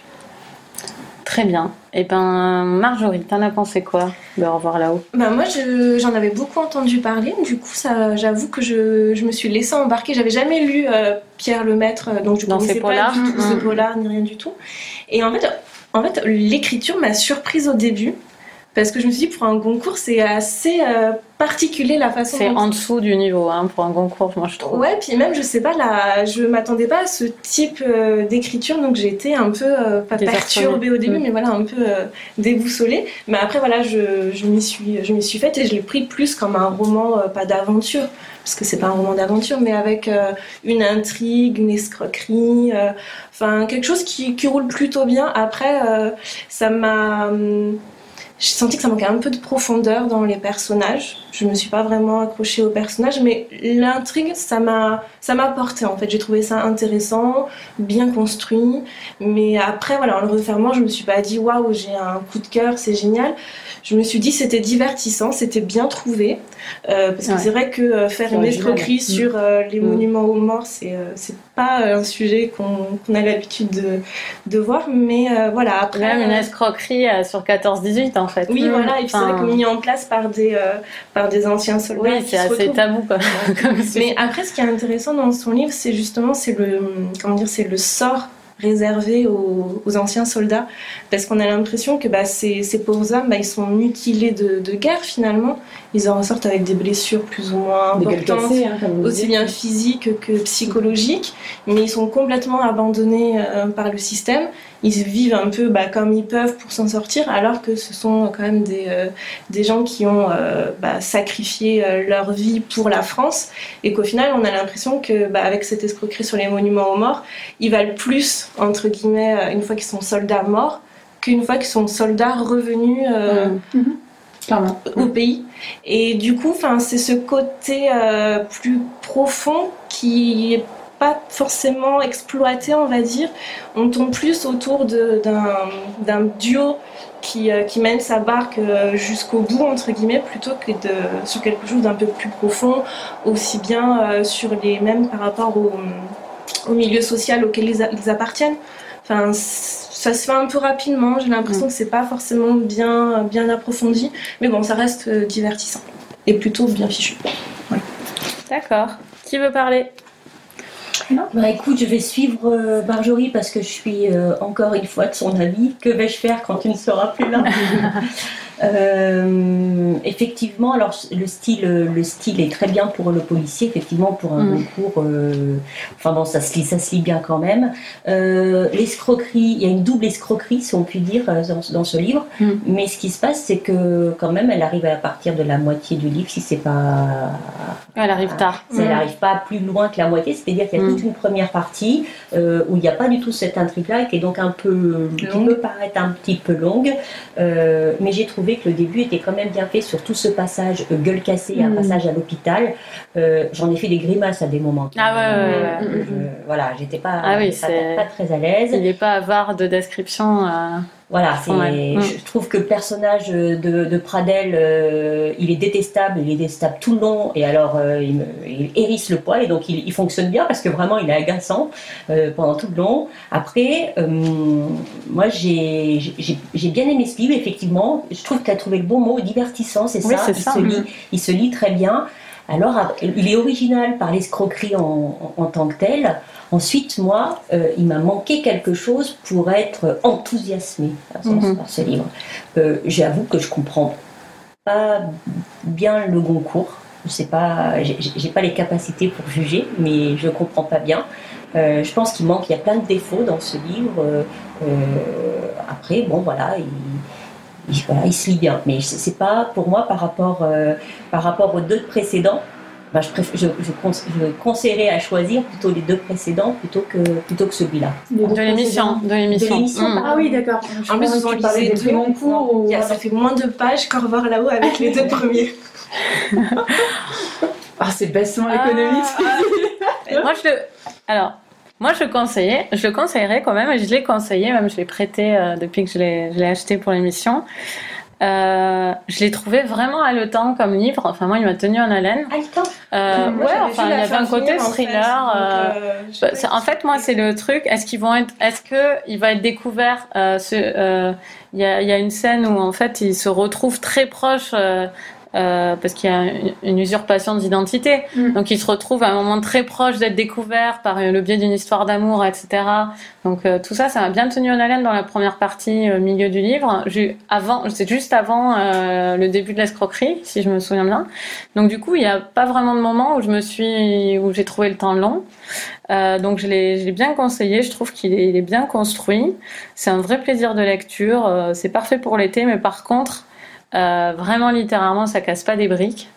Très bien. Et ben, Marjorie, t'en as pensé quoi de Au revoir là-haut? Bah moi je- j'en avais beaucoup entendu parler, du coup ça j'avoue que je, je me suis laissée embarquer. J'avais jamais lu euh, Pierre Lemaître, euh, donc je Dans connaissais pas du tout Mhm. ce polar ni rien du tout. Et en fait, en fait l'écriture m'a surprise au début parce que je me suis dit pour un concours c'est assez euh, particulier la façon C'est dont en dessous du niveau hein, pour un concours, moi je trouve. Ouais, puis même, je sais pas, là, je m'attendais pas à ce type euh, d'écriture, donc j'ai été un peu, euh, pas perturbée au début, Mm. mais voilà, un peu déboussolée. Mais après, voilà, je, je m'y suis, je m'y suis faite et je l'ai pris plus comme un roman, pas d'aventure, parce que c'est pas un roman d'aventure, mais avec une intrigue, une escroquerie, enfin, quelque chose qui, qui roule plutôt bien. Après, ça m'a. hum, j'ai senti que ça manquait un peu de profondeur dans les personnages. Je me suis pas vraiment accrochée aux personnages, mais l'intrigue, ça m'a, ça m'a porté en fait. J'ai trouvé ça intéressant, bien construit. Mais après, voilà, en le refermant, je me suis pas dit waouh, j'ai un coup de cœur, c'est génial. Je me suis dit c'était divertissant, c'était bien trouvé. Euh, parce que c'est vrai que euh, faire une escroquerie sur euh, les Mm. monuments aux morts, c'est, c'est pas euh, un sujet qu'on, a l'habitude de, de voir. Mais euh, voilà, après. Même une euh, escroquerie euh, sur 14-18 en fait. oui, Mm. voilà, et puis c'est vrai Enfin, que mis en place par des, euh, par des anciens soldats. Oui, c'est se assez retrouvent. tabou quoi. comme. Mais après, ce qui est intéressant dans son livre, c'est justement c'est le, comment dire, c'est le sort réservé aux, aux anciens soldats, parce qu'on a l'impression que bah, ces, ces pauvres hommes, bah, ils sont mutilés de, de guerre finalement. Ils en ressortent avec des blessures plus ou moins importantes cassées, hein, aussi bien physiques que psychologiques, mais ils sont complètement abandonnés euh, par le système. Ils vivent un peu bah, comme ils peuvent pour s'en sortir, alors que ce sont quand même des, euh, des gens qui ont euh, bah, sacrifié euh, leur vie pour la France, et qu'au final, on a l'impression que bah, avec cette escroquerie sur les monuments aux morts, ils valent plus entre guillemets une fois qu'ils sont soldats morts qu'une fois qu'ils sont soldats revenus. euh. Clairement. au pays. Et du coup, c'est ce côté euh, plus profond qui est pas forcément exploité, on va dire. On tombe plus autour d'un d'un duo qui, euh, qui mène sa barque euh, jusqu'au bout, entre guillemets, plutôt que de, sur quelque chose d'un peu plus profond, aussi bien euh, sur les mêmes par rapport au milieu social auquel ils, appartiennent. Enfin, ça se fait un peu rapidement. J'ai l'impression que c'est pas forcément bien, bien approfondi, mais bon, ça reste divertissant et plutôt bien fichu. D'accord. Qui veut parler? Bah écoute, je vais suivre Marjorie parce que je suis encore une fois de son avis. Que vais-je faire quand tu ne seras plus là? Euh, effectivement, alors le style, le style est très bien pour le policier, effectivement pour un mm. concours. Euh, enfin bon, ça se lit, ça se lit bien quand même. Euh, l'escroquerie, il y a une double escroquerie, si on peut dire, dans, ce livre. Mm. Mais ce qui se passe, c'est que quand même, elle arrive à partir de la moitié du livre, si c'est pas. Elle arrive tard. Elle n'arrive pas plus loin que la moitié, c'est-à-dire qu'il y a toute mm. une première partie où il n'y a pas du tout cette intrigue-là, qui est donc un peu, qui peut paraître un petit peu longue, mais j'ai trouvé que le début était quand même bien fait sur tout ce passage euh, gueule cassée, un mm. passage à l'hôpital. Euh, j'en ai fait des grimaces à des moments. Ah ouais, ouais, ouais. voilà, j'étais pas, ah oui, pas, très à l'aise. Il n'est pas avare de description. Euh, voilà, mm. je trouve que le personnage de, Pradel, euh, il est détestable, il est détestable tout le long, et alors euh, il, hérisse le poil, et donc il, fonctionne bien parce que vraiment il est agaçant euh, pendant tout le long. Après, moi j'ai bien aimé ce livre, effectivement, je trouve qu'il a trouvé le bon mot, divertissant, c'est ça, il, Se lit, il se lit très bien. Alors, il est original par l'escroquerie en, tant que tel. Ensuite, moi, euh, il m'a manqué quelque chose pour être enthousiasmée mhm. par ce livre. Euh, j'avoue que je comprends pas bien le Goncourt. Je sais pas, j'ai pas les capacités pour juger, mais je comprends pas bien. Euh, je pense qu'il manque, il y a plein de défauts dans ce livre. après, bon, voilà, il, il se lit bien. Mais c'est pas pour moi par rapport, par rapport aux deux précédents. Bah, je, je, je, conseillerais à choisir plutôt les deux précédents plutôt que, plutôt que celui-là. De l'émission. De l'émission. Mm. Ah oui, d'accord. En plus, vous en lisez deux. Mon cours ou... Ça fait moins de pages qu'au revoir là-haut avec les deux premiers. ah, c'est bassement ah. économique. Moi, je le... Alors, moi, je le conseillais, je le conseillerais quand même, et je l'ai conseillé, même je l'ai prêté euh, depuis que je l'ai acheté pour l'émission. Euh, je l'ai trouvé vraiment haletant comme livre. Enfin, moi, il m'a tenu en haleine. Haletant euh, Ouais, enfin, il y avait un côté thriller. Euh, bah, en fait, moi, c'est le truc. Est-ce qu'ils vont être, est-ce que il va être découvert ce, il y a, y a, une scène où en fait, il se retrouve très proche euh, parce qu'il y a une, usurpation d'identité. Mm. Donc il se retrouve à un moment très proche d'être découvert par le biais d'une histoire d'amour, etc. Donc euh, tout ça, ça m'a bien tenu en haleine dans la première partie, euh, milieu du livre. Avant, c'est juste avant le début de l'escroquerie, si je me souviens bien. Donc du coup, il n'y a pas vraiment de moment où je me suis, où j'ai trouvé le temps long. donc je l'ai bien conseillé. Je trouve qu'il est, est, bien construit. C'est un vrai plaisir de lecture. c'est parfait pour l'été, mais par contre euh, vraiment littéralement, ça casse pas des briques.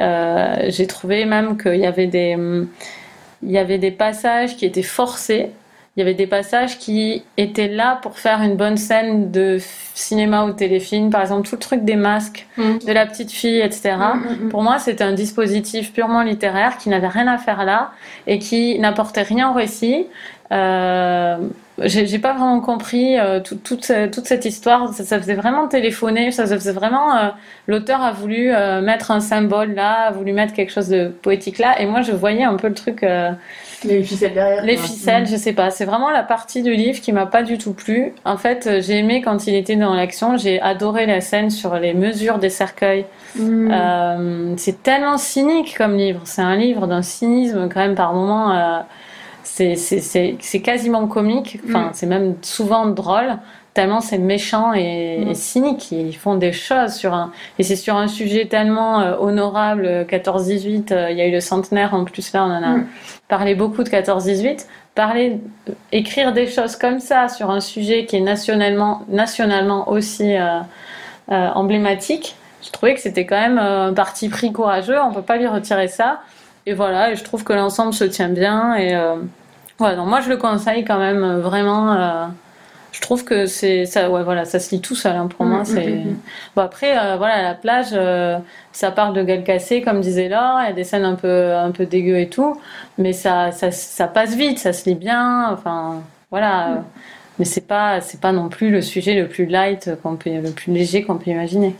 Euh, j'ai trouvé même qu'il y avait des, il y avait des passages qui étaient forcés. Il y avait des passages qui étaient là pour faire une bonne scène de cinéma ou téléfilm. Par exemple, tout le truc des masques mm. de la petite fille, etc. Mm, mm, pour moi, c'était un dispositif purement littéraire qui n'avait rien à faire là et qui n'apportait rien au récit. Euh, j'ai pas vraiment compris euh, toute, toute, cette histoire. Ça, faisait vraiment téléphoner. Ça, faisait vraiment. Euh, l'auteur a voulu mettre un symbole là, a voulu mettre quelque chose de poétique là. Et moi, je voyais un peu le truc. les ficelles derrière. Les ficelles, je sais pas. C'est vraiment la partie du livre qui m'a pas du tout plu. En fait, j'ai aimé quand il était dans l'action. J'ai adoré la scène sur les mesures des cercueils. Mm. c'est tellement cynique comme livre. C'est un livre d'un cynisme quand même par moment c'est quasiment comique, enfin, mm. c'est même souvent drôle, tellement c'est méchant et, mm. cynique. Ils font des choses sur un. Et c'est sur un sujet tellement euh, honorable, 14-18, euh, il y a eu le centenaire en plus, là, on en a mm. parlé beaucoup de 14-18. Parler, écrire des choses comme ça sur un sujet qui est nationalement, nationalement aussi euh, emblématique, je trouvais que c'était quand même un parti pris courageux, on peut pas lui retirer ça. Et voilà, et je trouve que l'ensemble se tient bien. Et euh, voilà, moi je le conseille quand même euh, vraiment. Euh, je trouve que c'est ça, ouais, voilà, ça se lit tout seul. Hein, pour moi, mm, c'est. Mm, mm, bon après, euh, voilà, la plage, ça parle de gueule cassée, comme disait Laure. Il y a des scènes un peu, un peu dégueu et tout, mais ça, ça, ça, passe vite, ça se lit bien. Enfin, voilà. Mais c'est pas, c'est pas non plus le sujet le plus light, qu'on peut, le plus léger qu'on peut imaginer.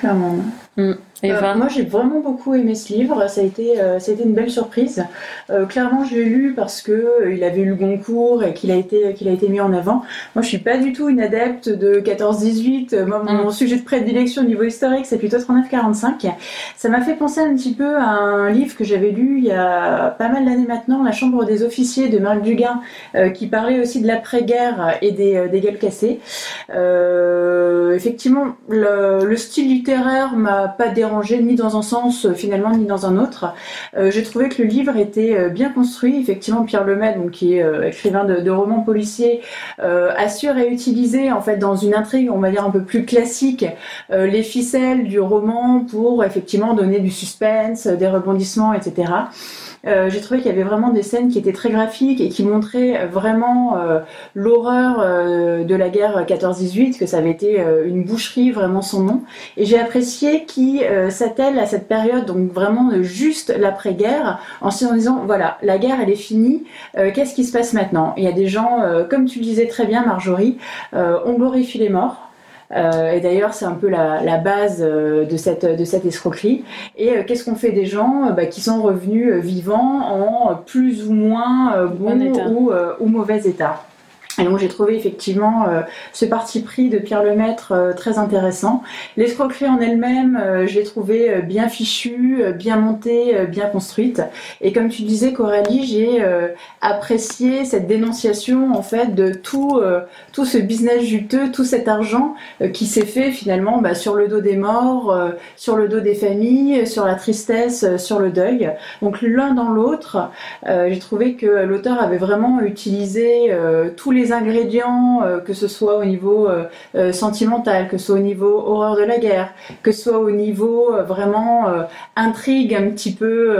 Clairement. Mm. Euh, moi, j'ai vraiment beaucoup aimé ce livre. Ça a été, euh, ça a été une belle surprise. Euh, clairement, je l'ai lu parce que euh, il avait eu le Goncourt et qu'il a été, qu'il a été mis en avant. Moi, je suis pas du tout une adepte de 14-18. Moi, mon, Mm. sujet de prédilection au niveau historique, c'est plutôt 39-45. Ça m'a fait penser un petit peu à un livre que j'avais lu il y a pas mal d'années maintenant, La Chambre des officiers de Marc Duguin, euh, qui parlait aussi de l'après-guerre et des, euh, des gueules cassées. Euh, effectivement, le, le style littéraire m'a pas dérangé ni dans un sens euh, finalement ni dans un autre. Euh, J'ai trouvé que le livre était euh, bien construit. Effectivement, Pierre Lemaitre, donc qui est écrivain de, romans policiers, euh, a su réutiliser en fait dans une intrigue, on va dire un peu plus classique, les ficelles du roman pour effectivement donner du suspense, des rebondissements, etc. Euh, j'ai trouvé qu'il y avait vraiment des scènes qui étaient très graphiques et qui montraient vraiment euh, l'horreur euh, de la guerre 14-18, que ça avait été euh, une boucherie, vraiment son nom. Et j'ai apprécié qui euh, s'attelle à cette période, donc vraiment euh, juste l'après-guerre, en se disant, voilà, la guerre elle est finie, euh, qu'est-ce qui se passe maintenant? Il y a des gens, euh, comme tu le disais très bien Marjorie, euh, on glorifie les morts. Euh, et d'ailleurs, c'est un peu la, la base euh, de cette, de cette escroquerie. Et euh, qu'est-ce qu'on fait des gens bah, qui sont revenus vivants en plus ou moins bon Bon état. ou, euh, ou mauvais état? Et donc j'ai trouvé effectivement euh, ce parti pris de Pierre Lemaître euh, très intéressant. L'escroquerie en elle-même, euh, je l'ai trouvée euh, bien fichue, bien montée, bien construite. Et comme tu disais Coralie, j'ai apprécié cette dénonciation en fait de tout, tout ce business juteux, tout cet argent qui s'est fait finalement bah, sur le dos des morts, sur le dos des familles, sur la tristesse, sur le deuil. Donc l'un dans l'autre, j'ai trouvé que l'auteur avait vraiment utilisé tous les ingrédients, euh, que ce soit au niveau euh, euh, sentimental, que ce soit au niveau horreur de la guerre, que ce soit au niveau vraiment intrigue un petit peu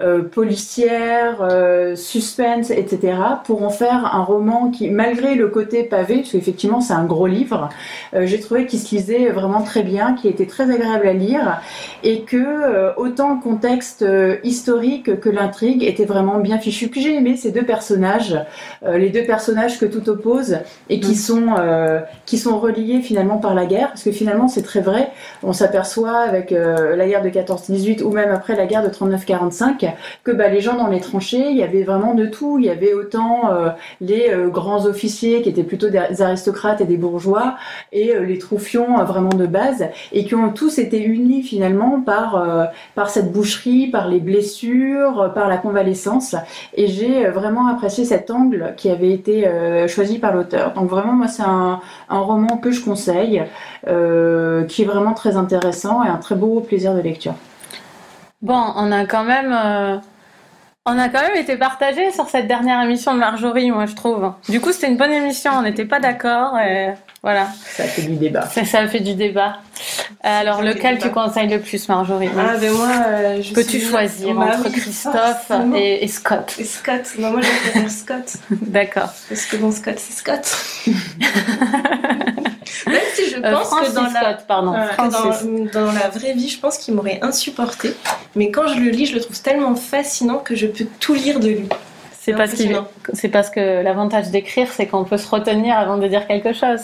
euh, policière, euh, suspense, etc., pour en faire un roman qui, malgré le côté pavé, parce qu'effectivement c'est un gros livre, euh, j'ai trouvé qu'il se lisait vraiment très bien, qu'il était très agréable à lire, et que euh, autant le contexte euh, historique que l'intrigue était vraiment bien fichu. Puis j'ai aimé ces deux personnages, euh, les deux personnages que tout oppose et qui sont euh, qui sont reliés finalement par la guerre, parce que finalement c'est très vrai. On s'aperçoit avec euh, la guerre de 14-18 ou même après la guerre de 39-45 que bah, les gens dans les tranchées, il y avait vraiment de tout. Il y avait autant euh, les euh, grands officiers qui étaient plutôt des aristocrates et des bourgeois et euh, les troufions vraiment de base et qui ont tous été unis finalement par cette boucherie, par les blessures, par la convalescence. Et j'ai vraiment apprécié cet angle qui avait été choisi par l'auteur. Donc vraiment, moi, c'est un, roman que je conseille, qui est vraiment très intéressant et un très beau plaisir de lecture. Bon, on a quand même, euh, on a quand même été partagés sur cette dernière émission de Marjorie, moi je trouve. Du coup, c'était une bonne émission. On n'était pas d'accord. Et voilà, Ça fait du débat. ça, ça a fait du débat. Alors, Ça lequel tu conseilles le plus, Marjorie? Ah, ben moi, euh, je Peux-tu choisir entre Christophe et, et Scott Et Scott, bah, moi je préfère Scott, D'accord. parce que bon, Scott, c'est Scott. Même si je Euh, pense que dans la, Scott, pardon. Voilà. que Francis. dans, dans la vraie vie, je pense qu'il m'aurait insupporté. Mais quand je le lis, je le trouve tellement fascinant que je peux tout lire de lui. C'est parce c'est parce que l'avantage d'écrire, c'est qu'on peut se retenir avant de dire quelque chose.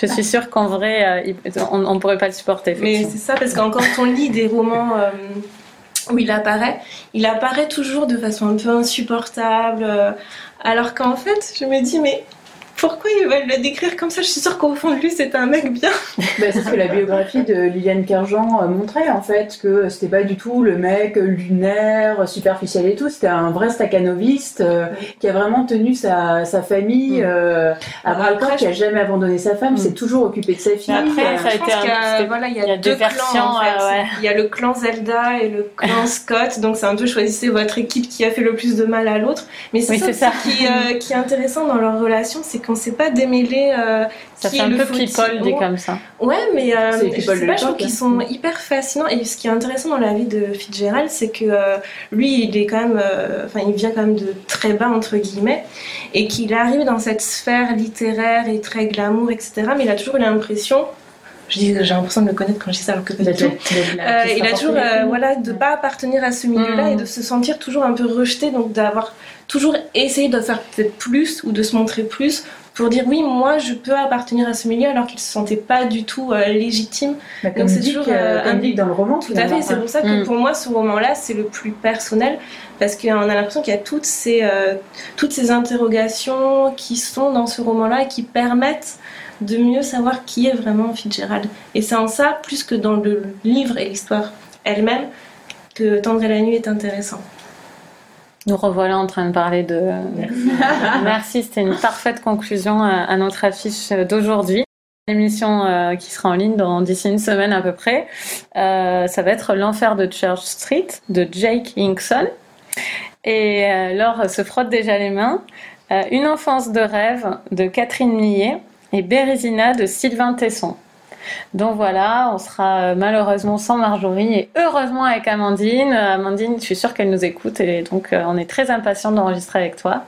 Je suis sûre qu'en vrai, euh, on, on pourrait pas le supporter. Mais c'est ça, parce que quand on lit des romans euh, où il apparaît, il apparaît toujours de façon un peu insupportable. euh, alors qu'en fait, je me dis, mais pourquoi ils veulent le décrire comme ça? Je suis sûre qu'au fond de lui, c'est un mec bien. Bah, c'est ce que la biographie de Liliane Kerjean euh, montrait en fait, que c'était pas du tout le mec lunaire, superficiel et tout, c'était un vrai staccanoviste euh, qui a vraiment tenu sa, sa famille Mm. euh, à bras le corps, Après, qui a jamais abandonné sa femme, Mm. s'est toujours occupé de sa fille. après, euh, ça a Je été pense un- qu'il y a, c'était- voilà, il y a, il y a deux, deux versions, clans en fait. ouais, ouais. Il y a le clan Zelda et le clan Scott, donc c'est un peu choisissez votre équipe qui a fait le plus de mal à l'autre. Mais c'est Oui, ça. Qui, euh, qui est intéressant dans leur relation, c'est qu'on sait pas démêler euh, Ça qui fait est un le peu people dit comme ça. Ouais, mais euh, je sais pas, je trouve qu'ils hein. sont hyper fascinants. Et ce qui est intéressant dans la vie de Fitzgerald, c'est que euh, lui, il est quand même, euh, enfin, il vient quand même de très bas entre guillemets, et qu'il arrive dans cette sphère littéraire et très glamour, etc. Mais il a toujours eu l'impression, je dis, j'ai l'impression de le connaître quand je dis ça, alors que pas du tout. Euh, il a toujours, euh, voilà, de pas appartenir à ce milieu-là et de se sentir toujours un peu rejeté, donc d'avoir toujours essayé de faire peut-être plus ou de se montrer plus pour dire oui, moi je peux appartenir à ce milieu alors qu'ils se sentaient pas du tout euh, légitimes. Bah, comme Donc, c'est toujours, euh, comme un- dans le roman, Tout à fait, c'est pour ça que Mm. pour moi ce roman-là c'est le plus personnel parce qu'on a l'impression qu'il y a toutes ces, euh, toutes ces interrogations qui sont dans ce roman-là et qui permettent de mieux savoir qui est vraiment Fitzgerald. Et c'est en ça, plus que dans le livre et l'histoire elle-même, que Tendre et la nuit est intéressant. Nous revoilà en train de parler de. Merci, c'était une parfaite conclusion à, à notre affiche d'aujourd'hui. L'émission euh, qui sera en ligne dans d'ici une semaine à peu près, euh, ça va être L'enfer de Church Street de Jake Hinkson. Et euh, Laure se frotte déjà les mains. Une enfance de rêve de Catherine Millet et Bérésina de Sylvain Tesson. Donc voilà, on sera euh, malheureusement sans Marjorie et heureusement avec Amandine. Euh, Amandine, je suis sûre qu'elle nous écoute et donc euh, on est très impatient d'enregistrer avec toi.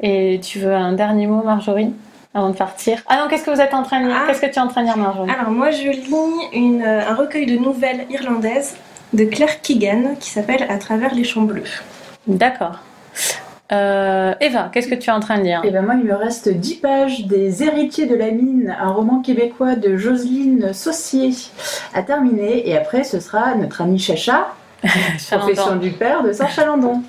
Et tu veux un dernier mot, Marjorie, avant de partir? Ah non, qu'est-ce que vous êtes en train de lire? Ah. Qu'est-ce que tu es en train de lire, Marjorie? Alors moi je lis une, un recueil de nouvelles irlandaises de Claire Keegan qui s'appelle À travers les champs bleus. D'accord. Euh, Eva, qu'est-ce que tu es en train de lire Et ben moi, il me reste 10 pages des Héritiers de la mine, un roman québécois de Jocelyne Saucier à terminer. Et après, ce sera notre ami Chacha, profession du père de Saint-Chalandon.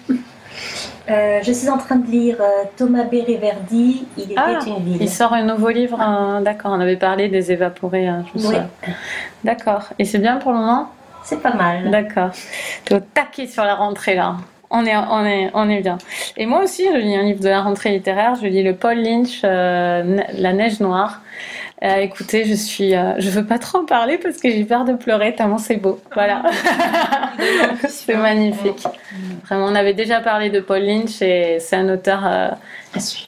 Euh, je suis en train de lire euh, Thomas Béréverdi, Il était Ah, une ville. Il sort un nouveau livre, hein, d'accord. On avait parlé des évaporés, hein, je me Oui. souviens. D'accord. Et c'est bien pour le moment? C'est pas mal. D'accord. Tu es au taquet sur la rentrée là. On est, on, est, on est bien. Et moi aussi, je lis un livre de la rentrée littéraire. Je lis le Paul Lynch, euh, La neige noire. Euh, écoutez, je suis, euh, je veux pas trop en parler parce que j'ai peur de pleurer tellement c'est beau. Voilà. c'est magnifique. Vraiment, on avait déjà parlé de Paul Lynch et c'est un auteur euh,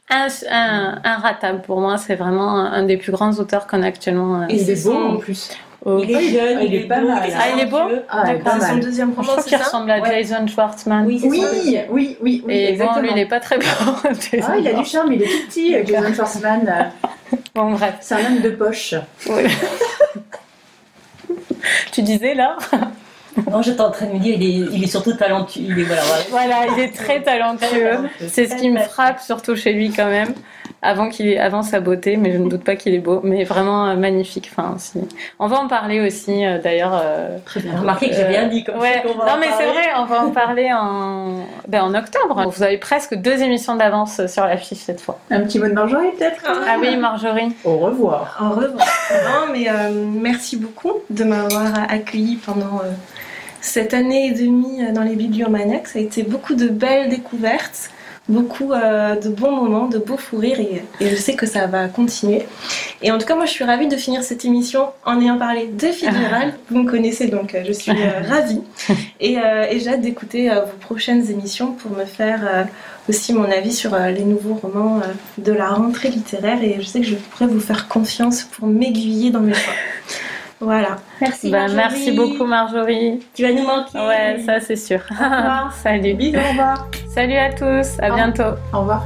un, un, inratable pour moi. C'est vraiment un, des plus grands auteurs qu'on a actuellement. Et c'est est beau en plus. Au- Il est jeune, Ah, il est pas beau, mal. est Ah, il est beau. Ah, est D'accord. son deuxième Je roman, trouve c'est qu'il ressemble à Ouais. Jason Schwartzman. Oui, Oui, oui, oui, oui, Et bon, exactement. lui, il n'est pas très beau. Ah, il a du charme, il est tout petit, euh, Jason Schwartzman. euh, Bon, bref. C'est un homme de poche. Oui. tu disais là Non, j'étais en train de me dire, il est, il est surtout talentueux. Il est, voilà, voilà. Voilà, il est très talentueux. C'est ce qui me frappe surtout chez lui quand même. Avant, qu'il avant sa beauté, mais je ne doute pas qu'il est beau, mais vraiment euh, magnifique. Enfin, si. On va en parler aussi, euh, d'ailleurs. euh, Très bien. Remarquez que j'ai rien dit comme Ouais. Non, mais c'est vrai, on va en parler en, ben, en octobre. Vous avez presque deux émissions d'avance sur l'affiche cette fois. Un petit mot de Marjorie, peut-être Ah oui, Marjorie. Au revoir. Au revoir. non, mais euh, merci beaucoup de m'avoir accueilli pendant euh, cette année et demie dans les bibliomaniacs. Ça a été beaucoup de belles découvertes, beaucoup euh, de bons moments, de beaux fous rires et, et je sais que ça va continuer. Et en tout cas, moi, je suis ravie de finir cette émission en ayant parlé de Fitzgerald. Vous me connaissez donc, euh, je suis euh, ravie. Et, euh, et j'ai hâte d'écouter vos prochaines émissions pour me faire aussi mon avis sur les nouveaux romans de la rentrée littéraire. Et je sais que je pourrais vous faire confiance pour m'aiguiller dans mes choix. Voilà. Merci, Marjorie. merci beaucoup, Marjorie. Tu vas nous manquer. Ouais, ça c'est sûr. revoir. Salut. Bisous, au revoir. Salut à tous. À Au bientôt. Au revoir.